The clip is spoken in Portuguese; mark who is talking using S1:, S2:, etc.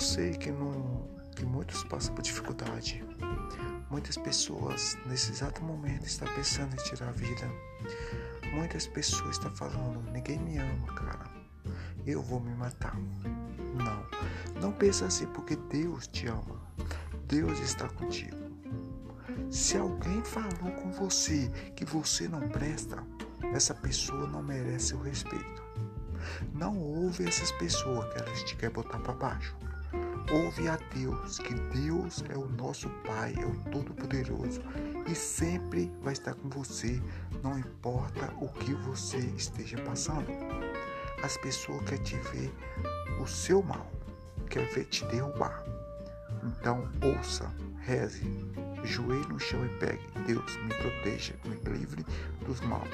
S1: Eu sei que, não, que muitos passam por dificuldade. Muitas pessoas nesse exato momento estão pensando em tirar a vida. Muitas pessoas estão falando, ninguém me ama, cara. Eu vou me matar. Não, não pensa assim porque Deus te ama. Deus está contigo. Se alguém falou com você que você não presta, essa pessoa não merece o respeito. Não ouve essas pessoas que elas te querem botar para baixo. Ouve a Deus, que Deus é o nosso Pai, é o Todo-Poderoso e sempre vai estar com você, não importa o que você esteja passando. As pessoas querem te ver o seu mal, quer ver te derrubar. Então ouça, reze, joelho no chão e pegue. Deus me proteja, me livre dos mal.